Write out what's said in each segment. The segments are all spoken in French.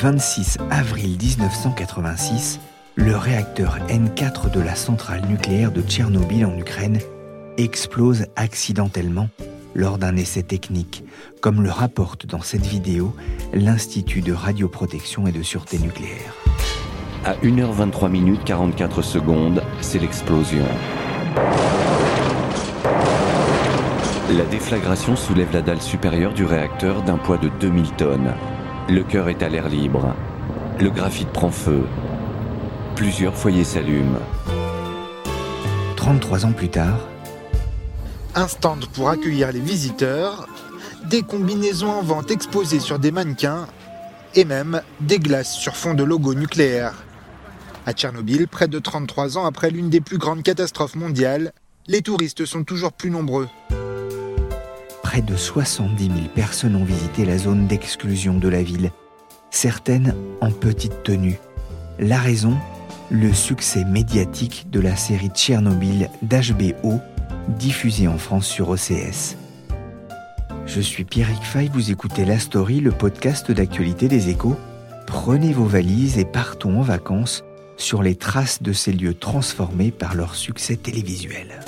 26 avril 1986, le réacteur N4 de la centrale nucléaire de Tchernobyl en Ukraine explose accidentellement lors d'un essai technique, comme le rapporte dans cette vidéo l'Institut de radioprotection et de sûreté nucléaire. À 1h23 minutes 44 secondes, c'est l'explosion. La déflagration soulève la dalle supérieure du réacteur d'un poids de 2000 tonnes. Le cœur est à l'air libre. Le graphite prend feu. Plusieurs foyers s'allument. 33 ans plus tard, un stand pour accueillir les visiteurs, des combinaisons en vente exposées sur des mannequins et même des glaces sur fond de logo nucléaire. À Tchernobyl, près de 33 ans après l'une des plus grandes catastrophes mondiales, les touristes sont toujours plus nombreux. Près de 70 000 personnes ont visité la zone d'exclusion de la ville, certaines en petite tenue. La raison Le succès médiatique de la série Tchernobyl d'HBO diffusée en France sur OCS. Je suis Pierrick Fay, vous écoutez La Story, le podcast d'actualité des échos. Prenez vos valises et partons en vacances sur les traces de ces lieux transformés par leur succès télévisuel.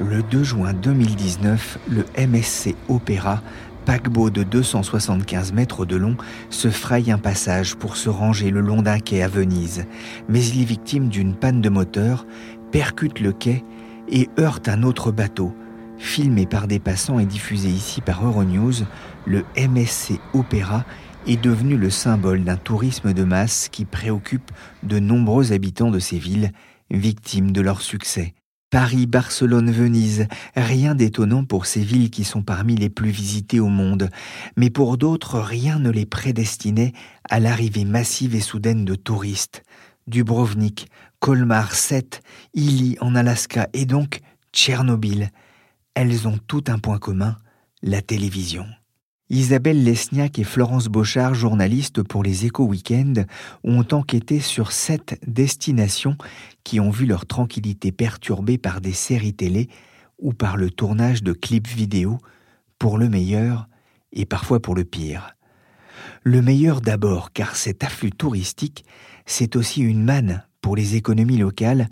Le 2 juin 2019, le MSC Opéra, paquebot de 275 mètres de long, se fraye un passage pour se ranger le long d'un quai à Venise, mais il est victime d'une panne de moteur, percute le quai et heurte un autre bateau. Filmé par des passants et diffusé ici par Euronews, le MSC Opéra est devenu le symbole d'un tourisme de masse qui préoccupe de nombreux habitants de ces villes, victimes de leur succès. Paris, Barcelone, Venise, rien d'étonnant pour ces villes qui sont parmi les plus visitées au monde, mais pour d'autres, rien ne les prédestinait à l'arrivée massive et soudaine de touristes. Dubrovnik, Colmar, Sète, Ily en Alaska et donc Tchernobyl. Elles ont tout un point commun, la télévision. Isabelle Lesniak et Florence Beauchard, journalistes pour les Échos Weekend, ont enquêté sur sept destinations qui ont vu leur tranquillité perturbée par des séries télé ou par le tournage de clips vidéo, pour le meilleur et parfois pour le pire. Le meilleur d'abord, car cet afflux touristique, c'est aussi une manne pour les économies locales,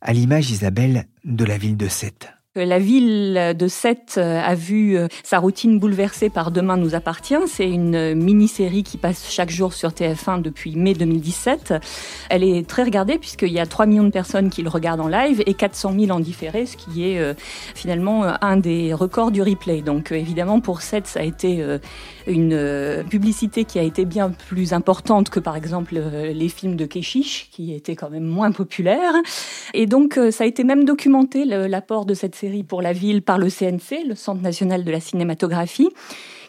à l'image, Isabelle, de la ville de Sète. La ville de Sète euh, a vu euh, sa routine bouleversée par Demain nous appartient. C'est une mini-série qui passe chaque jour sur TF1 depuis mai 2017. Elle est très regardée puisqu'il y a 3 millions de personnes qui le regardent en live et 400 000 en différé, ce qui est euh, finalement un des records du replay. Donc évidemment pour Sète, ça a été une publicité qui a été bien plus importante que par exemple les films de Keshish qui étaient quand même moins populaires. Et donc ça a été même documenté l'apport de cette série pour la ville par le CNC, le Centre national de la cinématographie,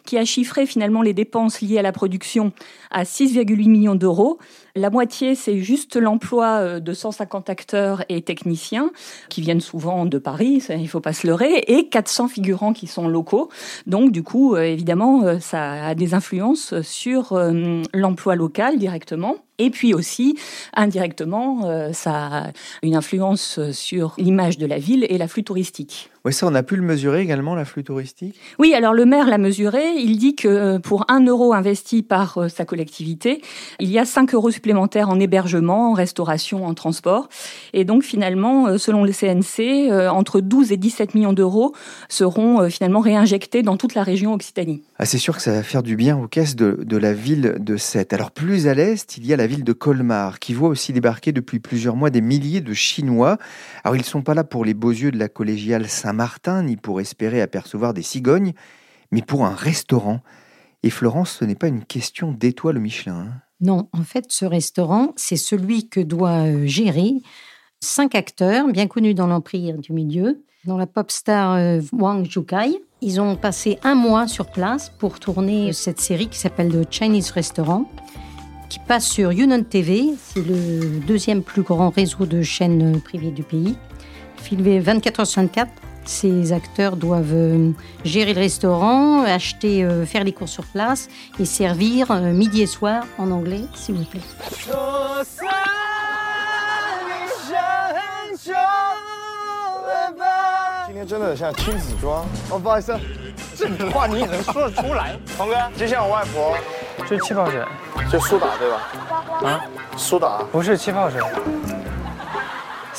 qui a chiffré finalement les dépenses liées à la production à 6,8 millions d'euros. La moitié, c'est juste l'emploi euh, de 150 acteurs et techniciens qui viennent souvent de Paris, il ne faut pas se leurrer, et 400 figurants qui sont locaux. Donc, du coup, euh, évidemment, euh, ça a des influences sur l'emploi local directement. Et puis aussi, indirectement, ça a une influence sur l'image de la ville et l'afflux touristique. Oui, ça, on a pu le mesurer également, l'afflux touristique? Oui, alors le maire l'a mesuré. Il dit que euh, pour un euro investi par euh, sa collectivité, il y a 5 euros supplémentaires en hébergement, en restauration, en transport. Et donc finalement, euh, selon le CNC, entre 12 et 17 millions d'euros seront finalement réinjectés dans toute la région Occitanie. Ah, c'est sûr que ça va faire du bien aux caisses de, de la ville de Sète. Alors plus à l'est, il y a la ville de Colmar, qui voit aussi débarquer depuis plusieurs mois des milliers de Chinois. Alors ils ne sont pas là pour les beaux yeux de la collégiale Saint martin ni pour espérer apercevoir des cigognes, mais pour un restaurant. Et Florence, ce n'est pas une question d'étoile Michelin. Hein. non, en fait, ce restaurant, c'est celui que doit euh, gérer cinq acteurs bien connus dans l'empire du milieu, dont la pop star euh, Wang Zhukai. Ils ont passé un mois sur place pour tourner cette série qui s'appelle The Chinese Restaurant, qui passe sur Yunnan TV. C'est le deuxième plus grand réseau de chaînes privées du pays. Filmé 24 h sur 24 ces acteurs doivent euh, gérer le restaurant, acheter, euh, faire les courses sur place et servir euh, midi et soir en anglais, s'il vous plaît.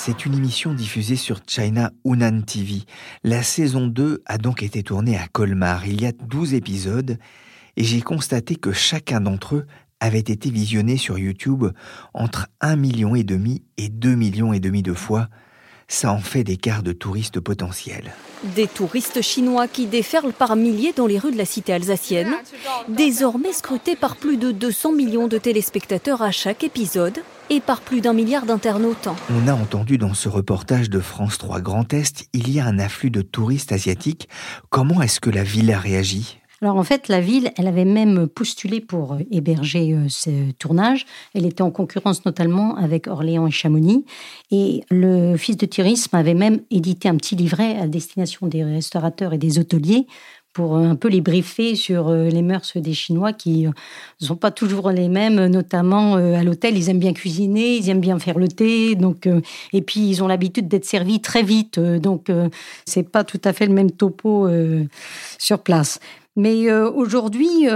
C'est une émission diffusée sur China Hunan TV. La saison 2 a donc été tournée à Colmar. Il y a 12 épisodes et j'ai constaté que chacun d'entre eux avait été visionné sur YouTube entre 1,5 million et demi et 2 millions et demi de fois. Ça en fait des quarts de touristes potentiels. Des touristes chinois qui déferlent par milliers dans les rues de la cité alsacienne, désormais scrutés par plus de 200 millions de téléspectateurs à chaque épisode, et par plus d'un milliard d'internautes. On a entendu dans ce reportage de France 3 Grand Est, il y a un afflux de touristes asiatiques. Comment est-ce que la ville a réagi? Alors en fait, la ville, elle avait même postulé pour héberger euh, ce tournage. Elle était en concurrence notamment avec Orléans et Chamonix. Et le fils de tourisme avait même édité un petit livret à destination des restaurateurs et des hôteliers pour un peu les briefer sur euh, les mœurs des Chinois qui ne euh, sont pas toujours les mêmes, notamment euh, à l'hôtel, ils aiment bien cuisiner, ils aiment bien faire le thé, donc et puis ils ont l'habitude d'être servis très vite, donc c'est pas tout à fait le même topo sur place. Mais aujourd'hui,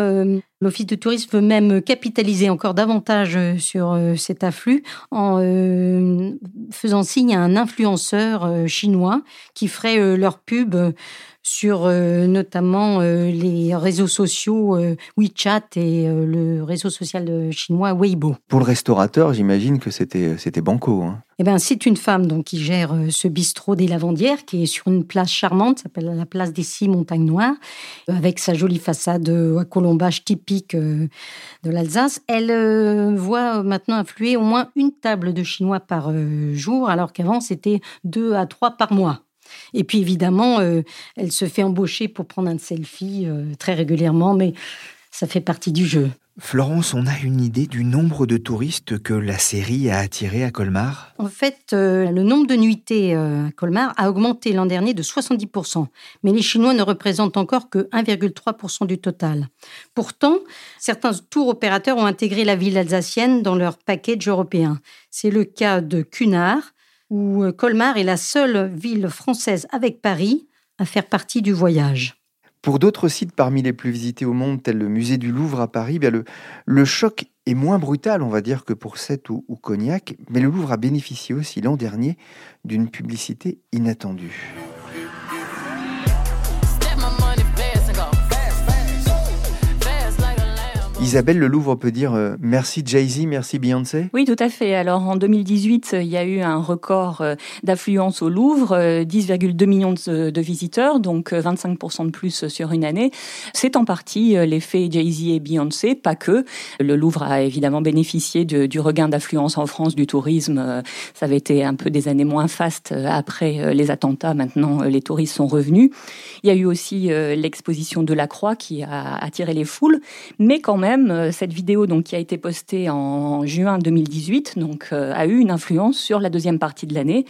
l'Office de tourisme veut même capitaliser encore davantage sur cet afflux en faisant signe à un influenceur chinois qui ferait leur pub sur euh, notamment euh, les réseaux sociaux euh, WeChat et le réseau social chinois Weibo. Pour le restaurateur, j'imagine que c'était c'était banco. Hein. Eh ben, c'est une femme donc qui gère ce bistrot des Lavandières qui est sur une place charmante, s'appelle la place des Six Montagnes Noires, avec sa jolie façade à colombage typique de l'Alsace. Elle voit maintenant affluer au moins une table de Chinois par jour, alors qu'avant c'était deux à trois par mois. Et puis évidemment, euh, elle se fait embaucher pour prendre un selfie euh, très régulièrement, mais ça fait partie du jeu. Florence, on a une idée du nombre de touristes que la série a attiré à Colmar? En fait, euh, le nombre de nuitées à Colmar a augmenté l'an dernier de 70%, mais les Chinois ne représentent encore que 1,3% du total. Pourtant, certains tours opérateurs ont intégré la ville alsacienne dans leur package européen. C'est le cas de Cunard, où euh, Colmar est la seule ville française avec Paris à faire partie du voyage. Pour d'autres sites parmi les plus visités au monde, tels le musée du Louvre à Paris, bien le, choc est moins brutal, on va dire, que pour Sète ou Cognac, mais le Louvre a bénéficié aussi l'an dernier d'une publicité inattendue. Isabelle, le Louvre peut dire euh, merci Jay-Z, merci Beyoncé? Oui, tout à fait. Alors en 2018, il y a eu un record euh, d'affluence au Louvre, 10,2 euh, millions de, visiteurs, donc 25% de plus sur une année. C'est en partie l'effet Jay-Z et Beyoncé, pas que. Le Louvre a évidemment bénéficié du regain d'affluence en France du tourisme. Ça avait été un peu des années moins fastes après les attentats. Maintenant, les touristes sont revenus. Il y a eu aussi l'exposition de la Croix qui a attiré les foules, mais quand même, euh, cette vidéo donc, qui a été postée en juin 2018 donc, euh, a eu une influence sur la deuxième partie de l'année.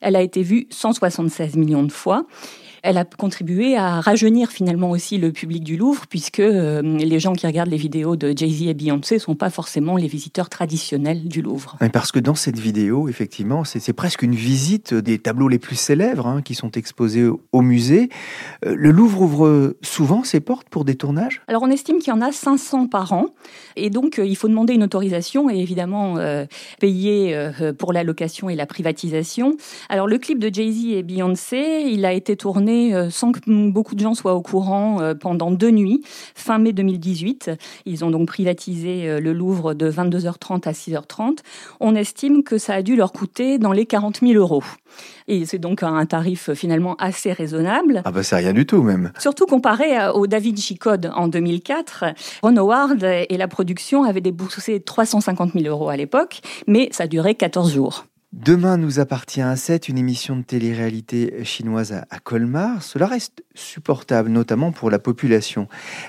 Elle a été vue 176 millions de fois. Elle a contribué à rajeunir finalement aussi le public du Louvre, puisque euh, les gens qui regardent les vidéos de Jay-Z et Beyoncé sont pas forcément les visiteurs traditionnels du Louvre. parce que dans cette vidéo, effectivement, c'est presque une visite des tableaux les plus célèbres hein, qui sont exposés au musée. Euh, le Louvre ouvre souvent ses portes pour des tournages? Alors on estime qu'il y en a 500 par an, et donc euh, il faut demander une autorisation et évidemment payer pour la location et la privatisation. Alors le clip de Jay-Z et Beyoncé, il a été tourné euh, sans que beaucoup de gens soient au courant euh, pendant deux nuits, fin mai 2018. Ils ont donc privatisé euh, le Louvre de 22h30 à 6h30. On estime que ça a dû leur coûter dans les 40 000 euros. Et c'est donc un tarif finalement assez raisonnable. Ah bah c'est rien du tout même. Surtout comparé au David Code en 2004. Ron Howard et la production avaient déboursé 350 000 euros à l'époque, mais ça duré 14 jours. Demain nous appartient à 7, une émission de télé-réalité chinoise à Colmar. Cela reste supportable, notamment pour la population.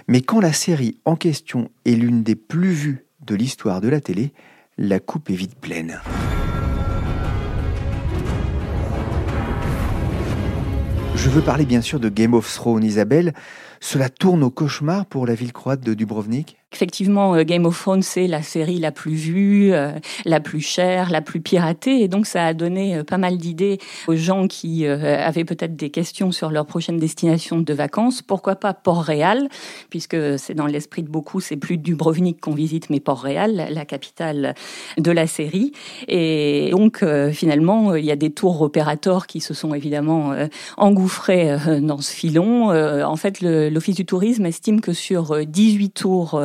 Mais quand la série en question est l'une des plus vues de l'histoire de la télé, la coupe est vite pleine. Je veux parler bien sûr de Game of Thrones, Isabelle. Cela tourne au cauchemar pour la ville croate de Dubrovnik Effectivement, euh, Game of Thrones, c'est la série la plus vue, euh, la plus chère, la plus piratée. Et donc, ça a donné euh, pas mal d'idées aux gens qui avaient peut-être des questions sur leur prochaine destination de vacances. Pourquoi pas Port-Réal, puisque c'est dans l'esprit de beaucoup, c'est plus Dubrovnik qu'on visite, mais Port-Réal, la capitale de la série. Et donc, finalement, il y a des tours opérateurs qui se sont évidemment engouffrés dans ce filon. En fait, l'Office du tourisme estime que sur 18 tours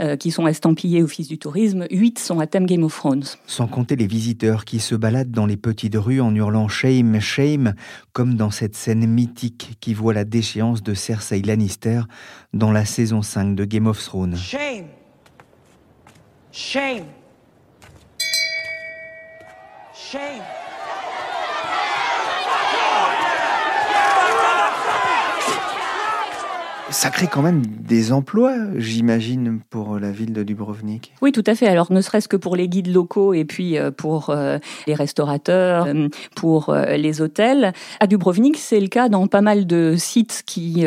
euh, qui sont estampillés Office du tourisme, 8 sont à thème Game of Thrones. Sans compter les visiteurs qui se baladent dans les petites rues en hurlant Shame, Shame, comme dans cette scène mythique qui voit la déchéance de Cersei Lannister dans la saison 5 de Game of Thrones. Shame. Shame. Shame. Ça crée quand même des emplois, j'imagine, pour la ville de Dubrovnik. Oui, tout à fait. Alors, ne serait-ce que pour les guides locaux et puis euh, pour euh, les restaurateurs, euh, pour les hôtels. À Dubrovnik, c'est le cas dans pas mal de sites qui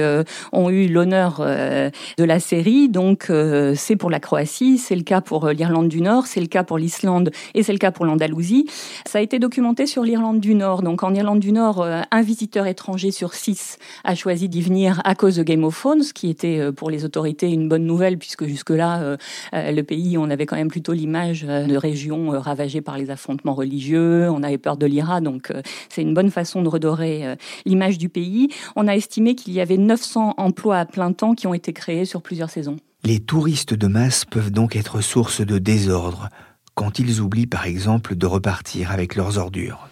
ont eu l'honneur de la série. Donc, c'est pour la Croatie, c'est le cas pour l'Irlande du Nord, c'est le cas pour l'Islande et c'est le cas pour l'Andalousie. Ça a été documenté sur l'Irlande du Nord. Donc, en Irlande du Nord, un visiteur étranger sur six a choisi d'y venir à cause de Game of Thrones ce qui était euh, pour les autorités une bonne nouvelle, puisque jusque-là, euh, euh, le pays, on avait quand même plutôt l'image de régions ravagées par les affrontements religieux, on avait peur de l'IRA, donc c'est une bonne façon de redorer l'image du pays. On a estimé qu'il y avait 900 emplois à plein temps qui ont été créés sur plusieurs saisons. Les touristes de masse peuvent donc être source de désordre quand ils oublient par exemple de repartir avec leurs ordures.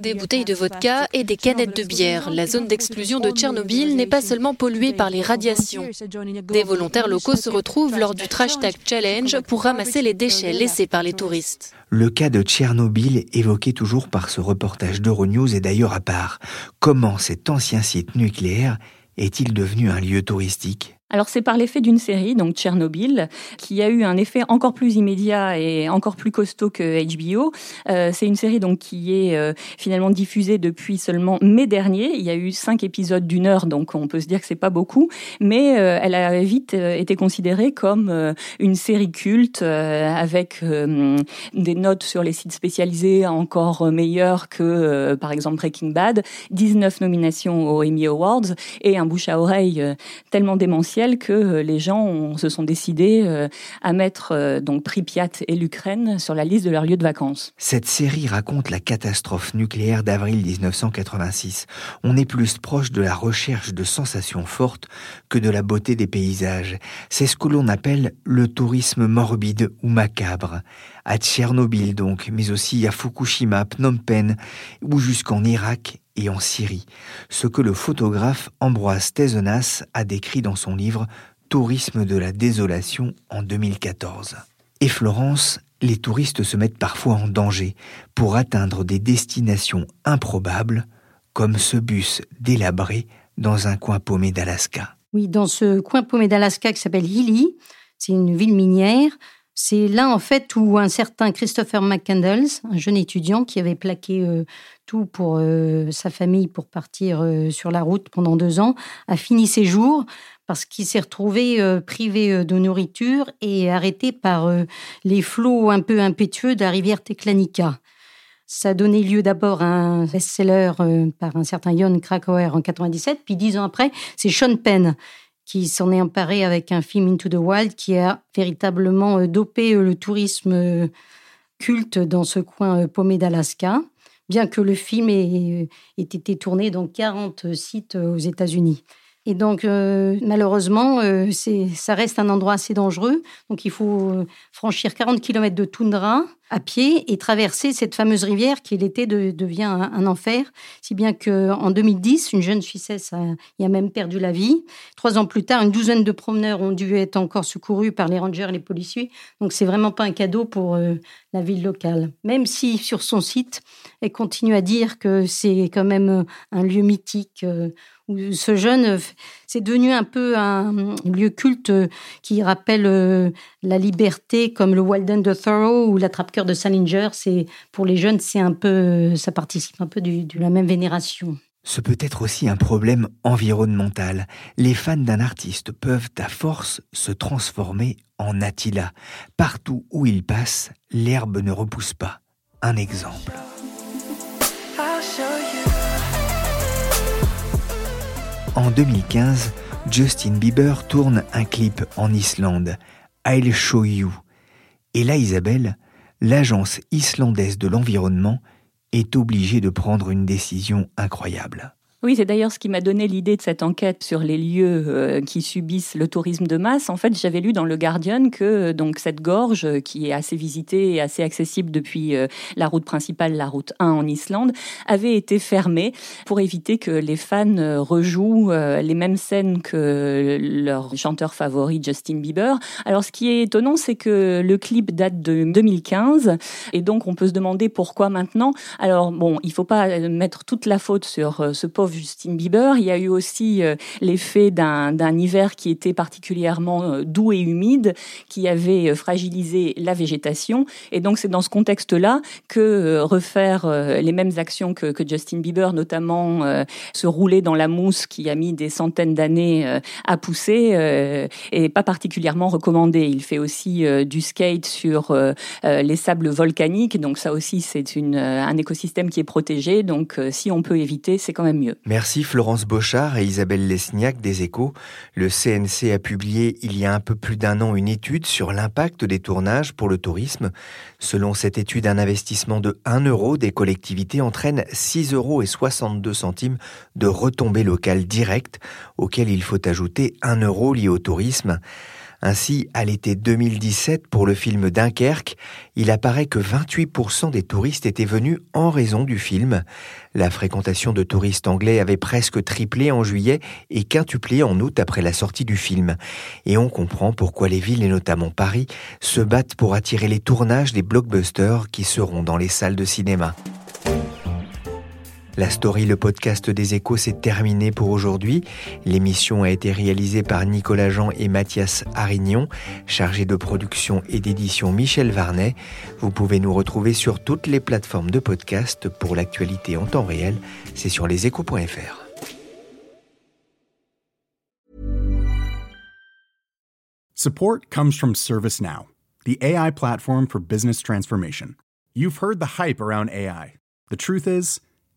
Des bouteilles de vodka et des canettes de bière. La zone d'exclusion de Tchernobyl n'est pas seulement polluée par les radiations. Des volontaires locaux se retrouvent lors du Trash Tag Challenge pour ramasser les déchets laissés par les touristes. Le cas de Tchernobyl, évoqué toujours par ce reportage d'Euronews, est d'ailleurs à part. Comment cet ancien site nucléaire est-il devenu un lieu touristique? Alors c'est par l'effet d'une série, donc Tchernobyl, qui a eu un effet encore plus immédiat et encore plus costaud que HBO. Euh, c'est une série donc qui est euh, finalement diffusée depuis seulement mai dernier. Il y a eu cinq épisodes d'une heure, donc on peut se dire que c'est pas beaucoup, mais euh, elle a vite été considérée comme une série culte avec des notes sur les sites spécialisés encore meilleures que par exemple Breaking Bad, 19 nominations aux Emmy Awards et un bouche à oreille tellement démentiel que euh, les gens se sont décidés euh, à mettre euh, donc Pripyat et l'Ukraine sur la liste de leurs lieux de vacances. Cette série raconte la catastrophe nucléaire d'avril 1986. On est plus proche de la recherche de sensations fortes que de la beauté des paysages. C'est ce que l'on appelle le tourisme morbide ou macabre. À Tchernobyl donc, mais aussi à Fukushima, Phnom Penh ou jusqu'en Irak et en Syrie, ce que le photographe Ambroise Thézenas a décrit dans son livre Tourisme de la désolation en 2014. Et Florence, les touristes se mettent parfois en danger pour atteindre des destinations improbables, comme ce bus délabré dans un coin paumé d'Alaska. Oui, dans ce coin paumé d'Alaska qui s'appelle Hilly, c'est une ville minière, C'est là, en fait, où un certain Christopher McCandles, un jeune étudiant qui avait plaqué euh, tout pour euh, sa famille pour partir euh, sur la route pendant deux ans, a fini ses jours parce qu'il s'est retrouvé privé de nourriture et arrêté par les flots un peu impétueux de la rivière Teclanica. Ça a donné lieu d'abord à un best-seller par un certain Jon Krakauer en 97, puis dix ans après, c'est Sean Penn qui s'en est emparé avec un film Into the Wild qui a véritablement euh, dopé euh, le tourisme euh, culte dans ce coin paumé d'Alaska, bien que le film ait, été tourné dans 40 sites aux États-Unis. Et donc, malheureusement, ça reste un endroit assez dangereux. Donc, il faut franchir 40 km de toundra à pied et traverser cette fameuse rivière qui l'été devient un, enfer, si bien qu'en 2010, une jeune Suissesse a, y a même perdu la vie. Trois ans plus tard, une douzaine de promeneurs ont dû être encore secourus par les rangers et les policiers. Donc c'est vraiment pas un cadeau pour euh, la ville locale. Même si sur son site, elle continue à dire que c'est quand même un lieu mythique. Euh, où ce jeune, c'est devenu un peu un lieu culte qui rappelle la liberté comme le Walden de Thoreau ou la De Salinger. C'est pour les jeunes, c'est un peu, ça participe un peu de la même vénération. Ce peut être aussi un problème environnemental. Les fans d'un artiste peuvent à force se transformer en Attila. Partout où il passe, l'herbe ne repousse pas. Un exemple. En 2015, Justin Bieber tourne un clip en Islande, I'll Show You. Et là, Isabelle, l'agence islandaise de l'environnement est obligée de prendre une décision incroyable. Oui, c'est d'ailleurs ce qui m'a donné l'idée de cette enquête sur les lieux euh, qui subissent le tourisme de masse. En fait, j'avais lu dans le Guardian que euh, donc cette gorge, euh, qui est assez visitée et assez accessible depuis la route principale, la route 1 en Islande, avait été fermée pour éviter que les fans rejouent les mêmes scènes que leur chanteur favori Justin Bieber. Alors, ce qui est étonnant, c'est que le clip date de 2015 et donc on peut se demander pourquoi maintenant. Alors bon, il faut pas mettre toute la faute sur ce pauvre Justin Bieber. Il y a eu aussi euh, l'effet d'un hiver qui était particulièrement euh, doux et humide, qui avait euh, fragilisé la végétation. Et donc c'est dans ce contexte-là que refaire les mêmes actions que, Justin Bieber, notamment se rouler dans la mousse qui a mis des centaines d'années à pousser, est pas particulièrement recommandé. Il fait aussi du skate sur les sables volcaniques, donc ça aussi c'est un écosystème qui est protégé. Donc si on peut éviter, c'est quand même mieux. Merci Florence Bochard et Isabelle Lesniak des Échos. Le CNC a publié il y a un peu plus d'un an une étude sur l'impact des tournages pour le tourisme. Selon cette étude, un investissement de 1 euro des collectivités entraîne 6,62 euros de retombées locales directes, auxquelles il faut ajouter 1 euro lié au tourisme. Ainsi, à l'été 2017, pour le film Dunkerque, il apparaît que 28% des touristes étaient venus en raison du film. La fréquentation de touristes anglais avait presque triplé en juillet et quintuplé en août après la sortie du film. Et on comprend pourquoi les villes, et notamment Paris, se battent pour attirer les tournages des blockbusters qui seront dans les salles de cinéma. La story, le podcast des échos, s'est terminé pour aujourd'hui. L'émission a été réalisée par Nicolas Jean et Mathias Arignon, chargé de production et d'édition Michel Varnet. Vous pouvez nous retrouver sur toutes les plateformes de podcast pour l'actualité en temps réel. C'est sur leséchos.fr. Support comes from ServiceNow, the AI platform for business transformation. You've heard the hype around AI. The truth is,